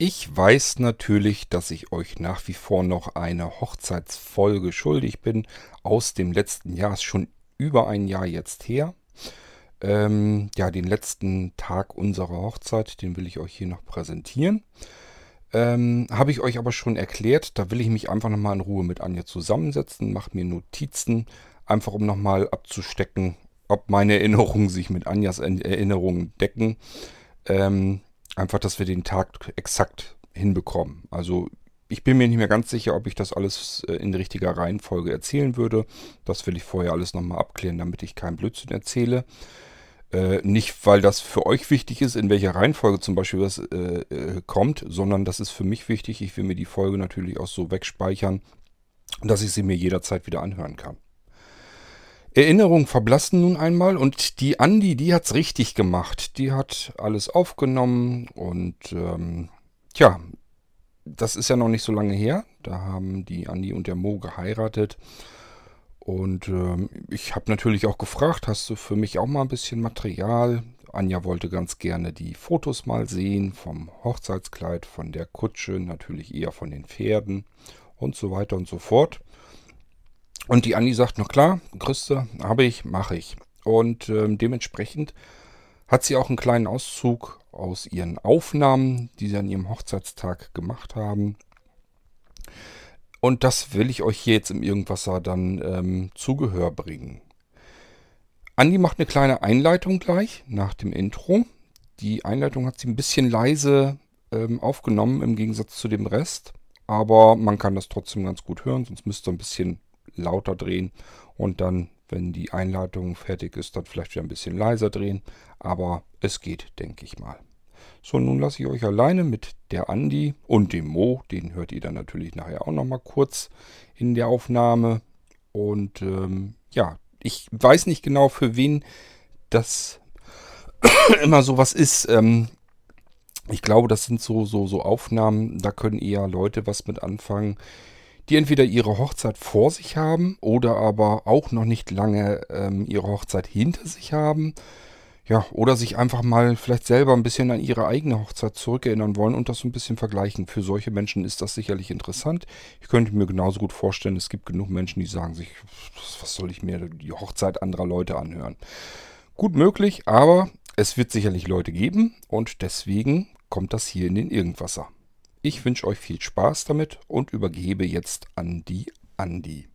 Ich weiß natürlich, dass ich euch nach wie vor noch eine Hochzeitsfolge schuldig bin. Aus dem letzten Jahr ist schon über ein Jahr jetzt her. Ähm, ja, den letzten Tag unserer Hochzeit, den will ich euch hier noch präsentieren. Ähm, Habe ich euch aber schon erklärt, da will ich mich einfach nochmal in Ruhe mit Anja zusammensetzen, mache mir Notizen, einfach um nochmal abzustecken, ob meine Erinnerungen sich mit Anjas Erinnerungen decken. Ähm, einfach, dass wir den Tag exakt hinbekommen. Also ich bin mir nicht mehr ganz sicher, ob ich das alles äh, in richtiger Reihenfolge erzählen würde. Das will ich vorher alles nochmal abklären, damit ich keinen Blödsinn erzähle. Äh, nicht, weil das für euch wichtig ist, in welcher Reihenfolge zum Beispiel was äh, äh, kommt, sondern das ist für mich wichtig. Ich will mir die Folge natürlich auch so wegspeichern, dass ich sie mir jederzeit wieder anhören kann. Erinnerungen verblassen nun einmal und die Andi, die hat's richtig gemacht. Die hat alles aufgenommen und ähm, tja, das ist ja noch nicht so lange her. Da haben die Andi und der Mo geheiratet. Und ähm, ich habe natürlich auch gefragt, hast du für mich auch mal ein bisschen Material? Anja wollte ganz gerne die Fotos mal sehen vom Hochzeitskleid, von der Kutsche, natürlich eher von den Pferden und so weiter und so fort. Und die Andi sagt, na klar, Christe, habe ich, mache ich. Und ähm, dementsprechend hat sie auch einen kleinen Auszug aus ihren Aufnahmen, die sie an ihrem Hochzeitstag gemacht haben. Und das will ich euch hier jetzt im Irgendwasser dann ähm, zu Gehör bringen. Andi macht eine kleine Einleitung gleich nach dem Intro. Die Einleitung hat sie ein bisschen leise ähm, aufgenommen im Gegensatz zu dem Rest. Aber man kann das trotzdem ganz gut hören, sonst müsst ihr ein bisschen lauter drehen und dann, wenn die Einleitung fertig ist, dann vielleicht wieder ein bisschen leiser drehen. Aber es geht, denke ich mal. So, nun lasse ich euch alleine mit der Andi und dem Mo. Den hört ihr dann natürlich nachher auch nochmal kurz in der Aufnahme. Und ähm, ja, ich weiß nicht genau, für wen das immer sowas ist. Ähm, ich glaube, das sind so, so, so Aufnahmen, da können eher Leute was mit anfangen, die entweder ihre Hochzeit vor sich haben oder aber auch noch nicht lange ähm, ihre Hochzeit hinter sich haben. Ja, oder sich einfach mal vielleicht selber ein bisschen an ihre eigene Hochzeit zurückerinnern wollen und das so ein bisschen vergleichen. Für solche Menschen ist das sicherlich interessant. Ich könnte mir genauso gut vorstellen, es gibt genug Menschen, die sagen sich, was soll ich mir die Hochzeit anderer Leute anhören. Gut möglich, aber es wird sicherlich Leute geben und deswegen kommt das hier in den Irgendwasser. Ich wünsche euch viel Spaß damit und übergebe jetzt an die Andi.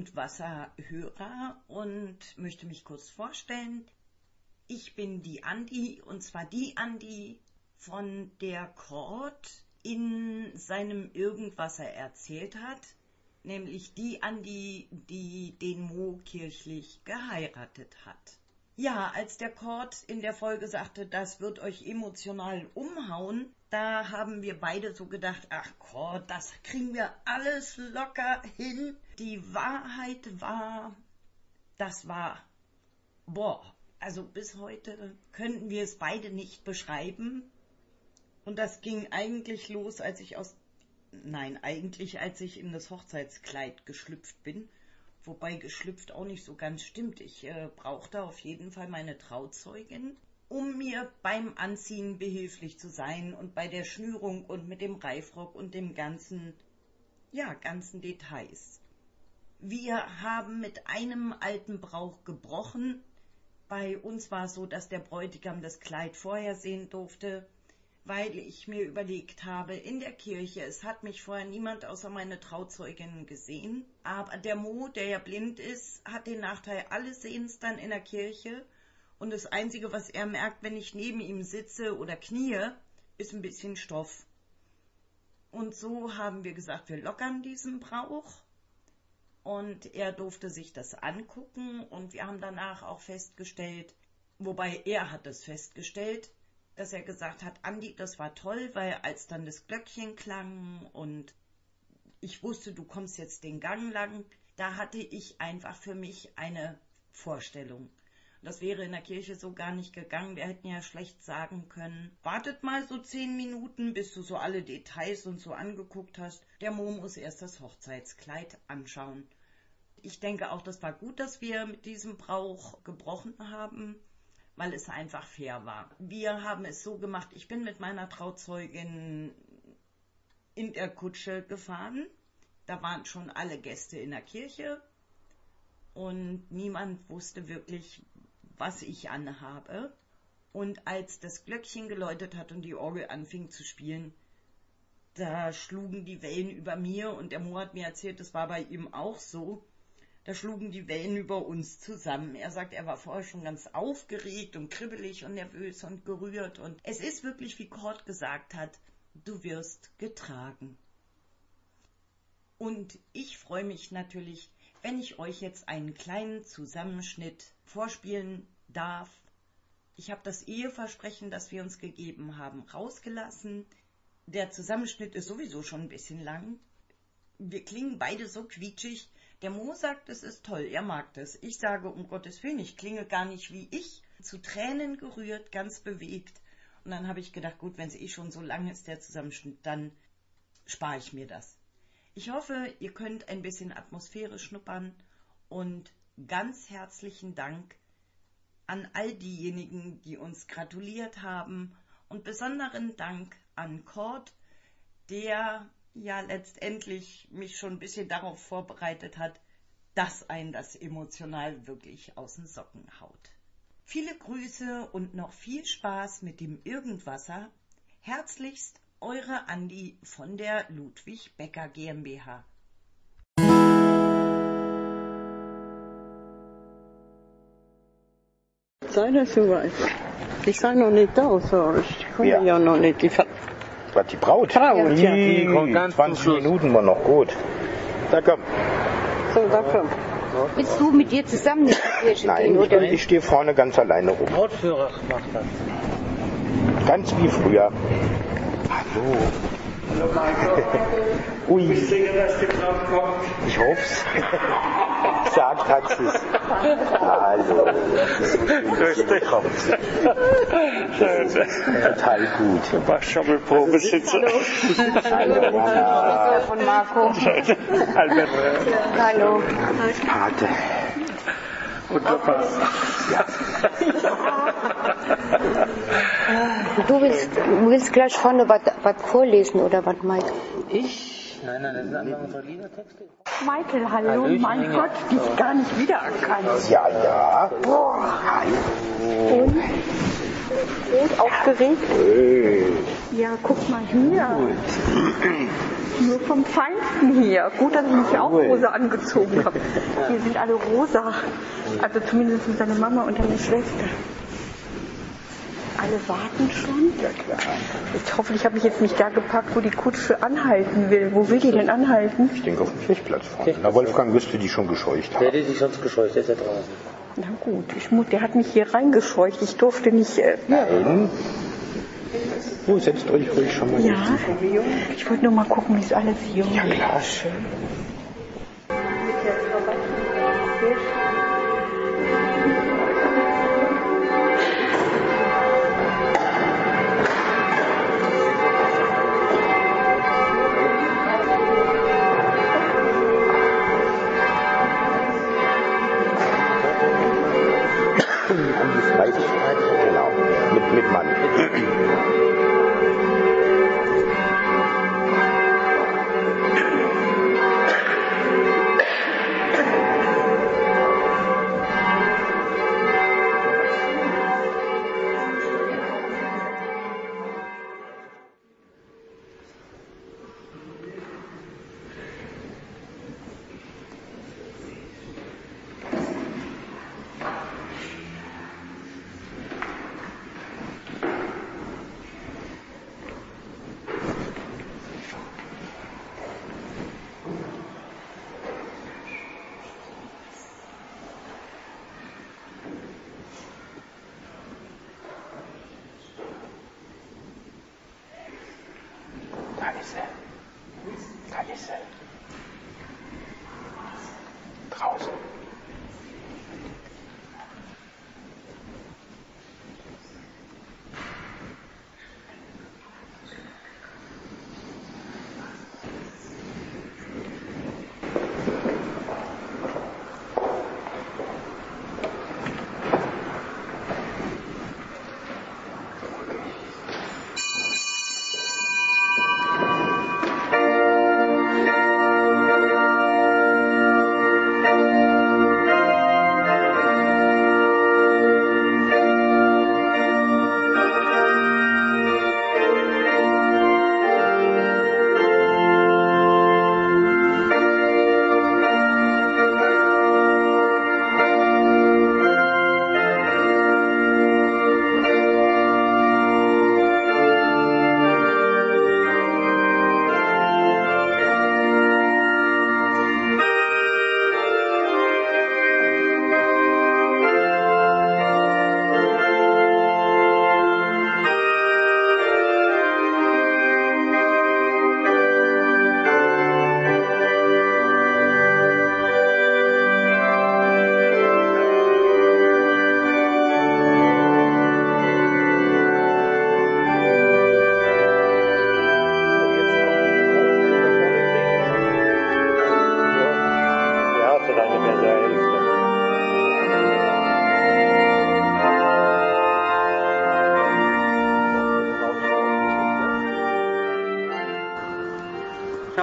Alle Irgendwasser-Hörer und möchte mich kurz vorstellen. Ich bin die Andi und zwar die Andi, von der Kort in seinem Irgendwasser erzählt hat, nämlich die Andi, die den Mo kirchlich geheiratet hat. Ja, als der Kord in der Folge sagte, das wird euch emotional umhauen, da haben wir beide so gedacht, ach Kord, das kriegen wir alles locker hin. Die Wahrheit war, das war, boah, also bis heute könnten wir es beide nicht beschreiben. Und das ging eigentlich los, als ich aus, nein, eigentlich als ich in das Hochzeitskleid geschlüpft bin Wobei geschlüpft auch nicht so ganz stimmt. Ich äh, brauchte auf jeden Fall meine Trauzeugin, um mir beim Anziehen behilflich zu sein und bei der Schnürung und mit dem Reifrock und dem ganzen, ja, ganzen Details. Wir haben mit einem alten Brauch gebrochen. Bei uns war es so, dass der Bräutigam das Kleid vorher sehen durfte weil ich mir überlegt habe, in der Kirche, es hat mich vorher niemand außer meine Trauzeugin gesehen, aber der Mo, der ja blind ist, hat den Nachteil, alle sehen es dann in der Kirche und das Einzige, was er merkt, wenn ich neben ihm sitze oder knie, ist ein bisschen Stoff. Und so haben wir gesagt, wir lockern diesen Brauch und er durfte sich das angucken und wir haben danach auch festgestellt, wobei er hat es festgestellt, dass er gesagt hat, Andi, das war toll, weil als dann das Glöckchen klang und ich wusste, du kommst jetzt den Gang lang, da hatte ich einfach für mich eine Vorstellung. Das wäre in der Kirche so gar nicht gegangen. Wir hätten ja schlecht sagen können, wartet mal so zehn Minuten, bis du so alle Details und so angeguckt hast. Der Mo muss erst das Hochzeitskleid anschauen. Ich denke auch, das war gut, dass wir mit diesem Brauch gebrochen haben, weil es einfach fair war. Wir haben es so gemacht, ich bin mit meiner Trauzeugin in der Kutsche gefahren. Da waren schon alle Gäste in der Kirche und niemand wusste wirklich, was ich anhabe. Und als das Glöckchen geläutet hat und die Orgel anfing zu spielen, da schlugen die Wellen über mir und der Mo hat mir erzählt, das war bei ihm auch so. Da schlugen die Wellen über uns zusammen. Er sagt, er war vorher schon ganz aufgeregt und kribbelig und nervös und gerührt. Und es ist wirklich, wie Kurt gesagt hat, du wirst getragen. Und ich freue mich natürlich, wenn ich euch jetzt einen kleinen Zusammenschnitt vorspielen darf. Ich habe das Eheversprechen, das wir uns gegeben haben, rausgelassen. Der Zusammenschnitt ist sowieso schon ein bisschen lang. Wir klingen beide so quietschig. Der Mo sagt, es ist toll, er mag das. Ich sage, um Gottes Willen, ich klinge gar nicht wie ich. Zu Tränen gerührt, ganz bewegt. Und dann habe ich gedacht, gut, wenn es eh schon so lang ist, der Zusammenschnitt, dann spare ich mir das. Ich hoffe, ihr könnt ein bisschen Atmosphäre schnuppern und ganz herzlichen Dank an all diejenigen, die uns gratuliert haben und besonderen Dank an Kurt, der ja letztendlich mich schon ein bisschen darauf vorbereitet hat, dass ein das emotional wirklich aus den Socken haut. Viele Grüße und noch viel Spaß mit dem Irgendwasser. Herzlichst eure Andi von der Ludwig Becker GmbH. Sei das soweit? Ich sei noch nicht da, so. Ich komme Ja. ja. noch nicht. Die Ver Was, die Braut? Braut, ja. Die kommt ganz zum 20 Schluss. Minuten war noch gut. Da komm. so, da kommt. Willst du mit dir zusammen in die Kirche Nein, gehen? ich, Oder? ich stehe vorne ganz alleine rum. Brautführer macht das. Ganz wie früher. Hallo. Ui. Ich hoff's. Sagt sie's. Hallo. Grüß dich. Total gut. Waschschaufelprobe sitze. Hallo, Anna. Von Marco. Albert Hallo. Pate. und der Pass. Du willst, du willst gleich vorne was vorlesen oder was Mike? Ich? Nein, nein, das sind einfach unsere Liedertexte. Michael, hallo. Hallöchen, mein Inge. Gott, dich gar nicht wiedererkannt. Ja, ja. Und aufgeregt? Hey. Ja, guck mal hier. Nur vom Feinsten hier. Gut, dass ich mich auch rosa angezogen habe. Hier sind alle rosa. Also zumindest deine Mama und deine Schwester. Alle warten schon? Ja, klar. Jetzt hoffentlich habe ich jetzt nicht da gepackt, wo die Kutsche anhalten will. Wo will die denn anhalten? Ich denke auf dem Pflichtplatz vorne. Na, Wolfgang müsste die schon gescheucht Der haben. hätte sich sonst gescheucht, der ist ja draußen. Na gut, ich muss, der hat mich hier reingescheucht. Ich durfte nicht. Äh, Nein. Oh, setzt euch ruhig schon mal ja, ich wollte nur mal gucken, wie es alles hier Ja, klar. Schön.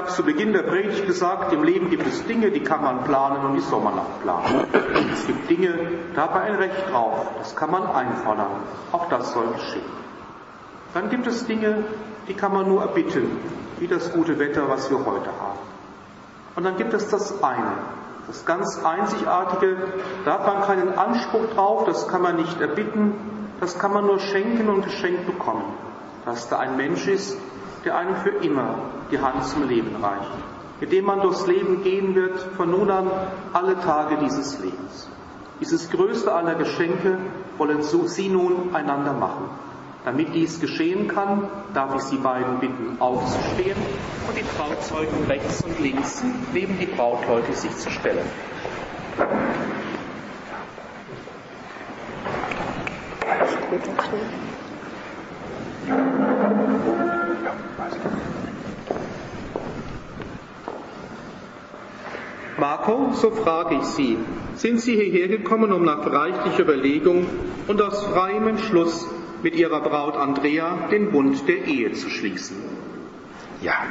Habe zu Beginn der Predigt gesagt, im Leben gibt es Dinge, die kann man planen und die soll man auch planen. Es gibt Dinge, da hat man ein Recht drauf, das kann man einfordern. Auch das soll geschehen. Dann gibt es Dinge, die kann man nur erbitten, wie das gute Wetter, was wir heute haben. Und dann gibt es das eine, das ganz Einzigartige, da hat man keinen Anspruch drauf, das kann man nicht erbitten, das kann man nur schenken und geschenkt bekommen. Dass da ein Mensch ist, der einem für immer die Hand zum Leben reicht, mit dem man durchs Leben gehen wird, von nun an alle Tage dieses Lebens. Dieses größte aller Geschenke wollen Sie nun einander machen. Damit dies geschehen kann, darf ich Sie beiden bitten, aufzustehen und die Trauzeugen rechts und links neben die Brautleute sich zu stellen. Marco, so frage ich Sie, sind Sie hierher gekommen, um nach reichlicher Überlegung und aus freiem Entschluss mit Ihrer Braut Andrea den Bund der Ehe zu schließen? Ja,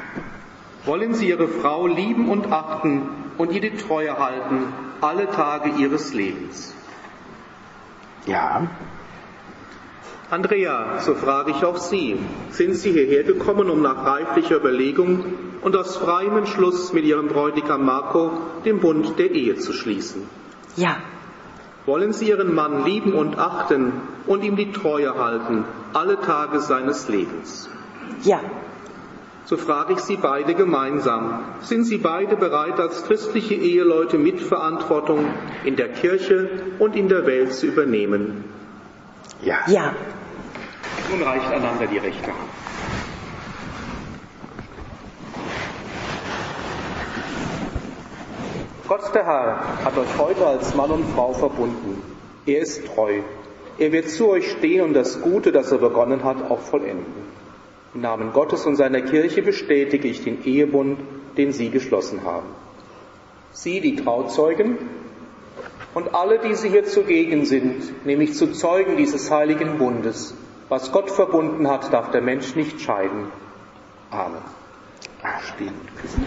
Wollen Sie Ihre Frau lieben und achten und ihr die Treue halten, alle Tage Ihres Lebens? ja, Andrea, so frage ich auch Sie, sind Sie hierher gekommen, um nach reiflicher Überlegung und aus freiem Entschluss mit Ihrem Bräutigam Marco den Bund der Ehe zu schließen? Ja, Wollen Sie Ihren Mann lieben und achten und ihm die Treue halten, alle Tage seines Lebens? ja, So frage ich Sie beide gemeinsam, sind Sie beide bereit, als christliche Eheleute Mitverantwortung in der Kirche und in der Welt zu übernehmen? ja. ja. Nun reicht einander die rechte Hand. Gott der Herr hat euch heute als Mann und Frau verbunden. Er ist treu. Er wird zu euch stehen und das Gute, das er begonnen hat, auch vollenden. Im Namen Gottes und seiner Kirche bestätige ich den Ehebund, den Sie geschlossen haben. Sie, die Trauzeugen, und alle, die Sie hier zugegen sind, nämlich zu Zeugen dieses heiligen Bundes. Was Gott verbunden hat, darf der Mensch nicht scheiden. Amen. Stehen und küssen.